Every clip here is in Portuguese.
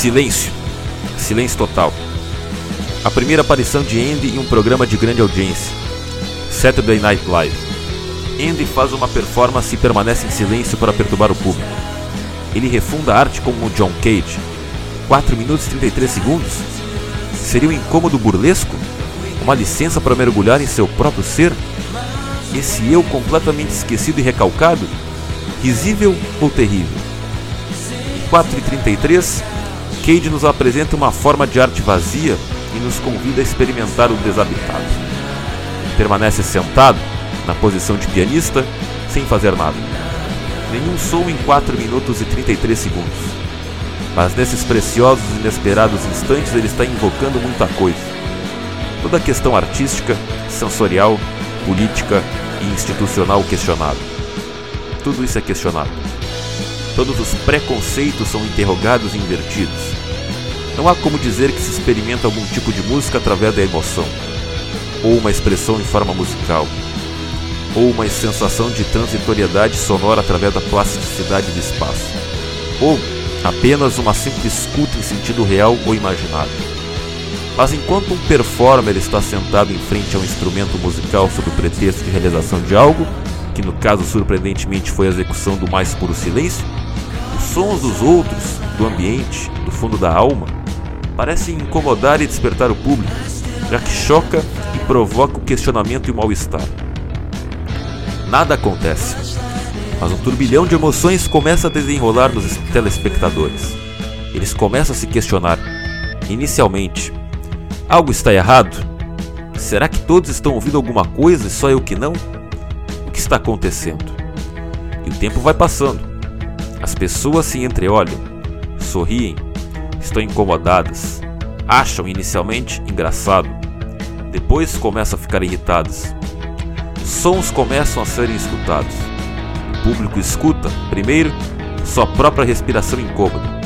Silêncio. Silêncio total. A primeira aparição de Andy em um programa de grande audiência. Saturday Night Live. Andy faz uma performance e permanece em silêncio para perturbar o público. Ele refunda a arte como John Cage. 4 minutos e 33 segundos? Seria um incômodo burlesco? Uma licença para mergulhar em seu próprio ser? Esse eu completamente esquecido e recalcado? Risível ou terrível? Em 4h33, Cage nos apresenta uma forma de arte vazia e nos convida a experimentar o desabitado. Permanece sentado, na posição de pianista, sem fazer nada. Nenhum som em 4 minutos e 33 segundos. Mas nesses preciosos e inesperados instantes ele está invocando muita coisa. Toda a questão artística, sensorial, política e institucional questionada. Tudo isso é questionado. Todos os preconceitos são interrogados e invertidos. Não há como dizer que se experimenta algum tipo de música através da emoção, ou uma expressão em forma musical, ou uma sensação de transitoriedade sonora através da plasticidade do espaço, ou apenas uma simples escuta em sentido real ou imaginário. Mas enquanto um performer está sentado em frente a um instrumento musical sob o pretexto de realização de algo, que no caso surpreendentemente foi a execução do mais puro silêncio, os sons dos outros, do ambiente, do fundo da alma, parecem incomodar e despertar o público, já que choca e provoca o questionamento e o mal-estar. Nada acontece, mas um turbilhão de emoções começa a desenrolar nos telespectadores. Eles começam a se questionar. Inicialmente, algo está errado? Será que todos estão ouvindo alguma coisa e só eu que não? Que está acontecendo? E o tempo vai passando. As pessoas se entreolham, sorriem, estão incomodadas, acham inicialmente engraçado, depois começam a ficar irritadas. Sons começam a serem escutados. O público escuta, primeiro, sua própria respiração incômoda,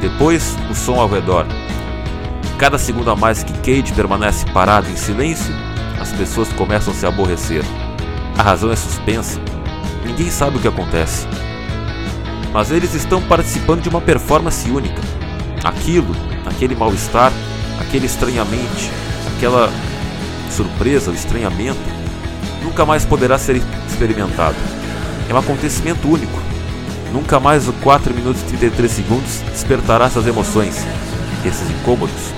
depois o som ao redor. Cada segundo a mais que Cage permanece parado em silêncio, as pessoas começam a se aborrecer. A razão é suspensa. Ninguém sabe o que acontece. Mas eles estão participando de uma performance única. Aquilo, aquele mal-estar, aquele estranhamente, aquela surpresa, o estranhamento, nunca mais poderá ser experimentado. É um acontecimento único. Nunca mais o 4 minutos e 33 segundos despertará essas emoções, esses incômodos,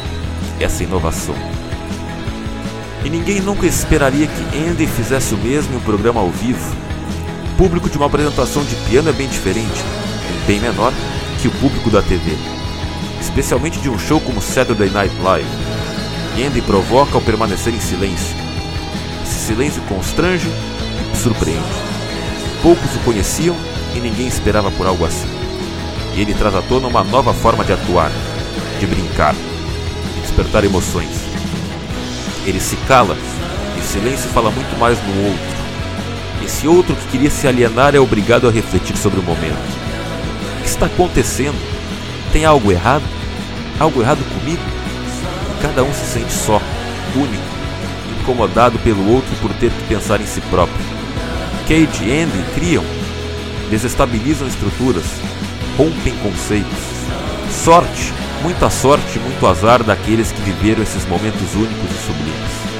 essa inovação. E ninguém nunca esperaria que Andy fizesse o mesmo em um programa ao vivo. O público de uma apresentação de piano é bem diferente, bem menor que o público da TV, especialmente de um show como Saturday Night Live. Andy provoca ao permanecer em silêncio. Esse silêncio constrange e surpreende. Poucos o conheciam e ninguém esperava por algo assim. E ele traz à tona uma nova forma de atuar, de brincar, de despertar emoções. Ele se cala e o silêncio fala muito mais no outro. Esse outro que queria se alienar é obrigado a refletir sobre o momento. O que está acontecendo? Tem algo errado? Algo errado comigo? Cada um se sente só, único, incomodado pelo outro por ter que pensar em si próprio. Cage e Andy criam, desestabilizam estruturas, rompem conceitos. Sorte, muita sorte e muito azar daqueles que viveram esses momentos únicos e sublimes.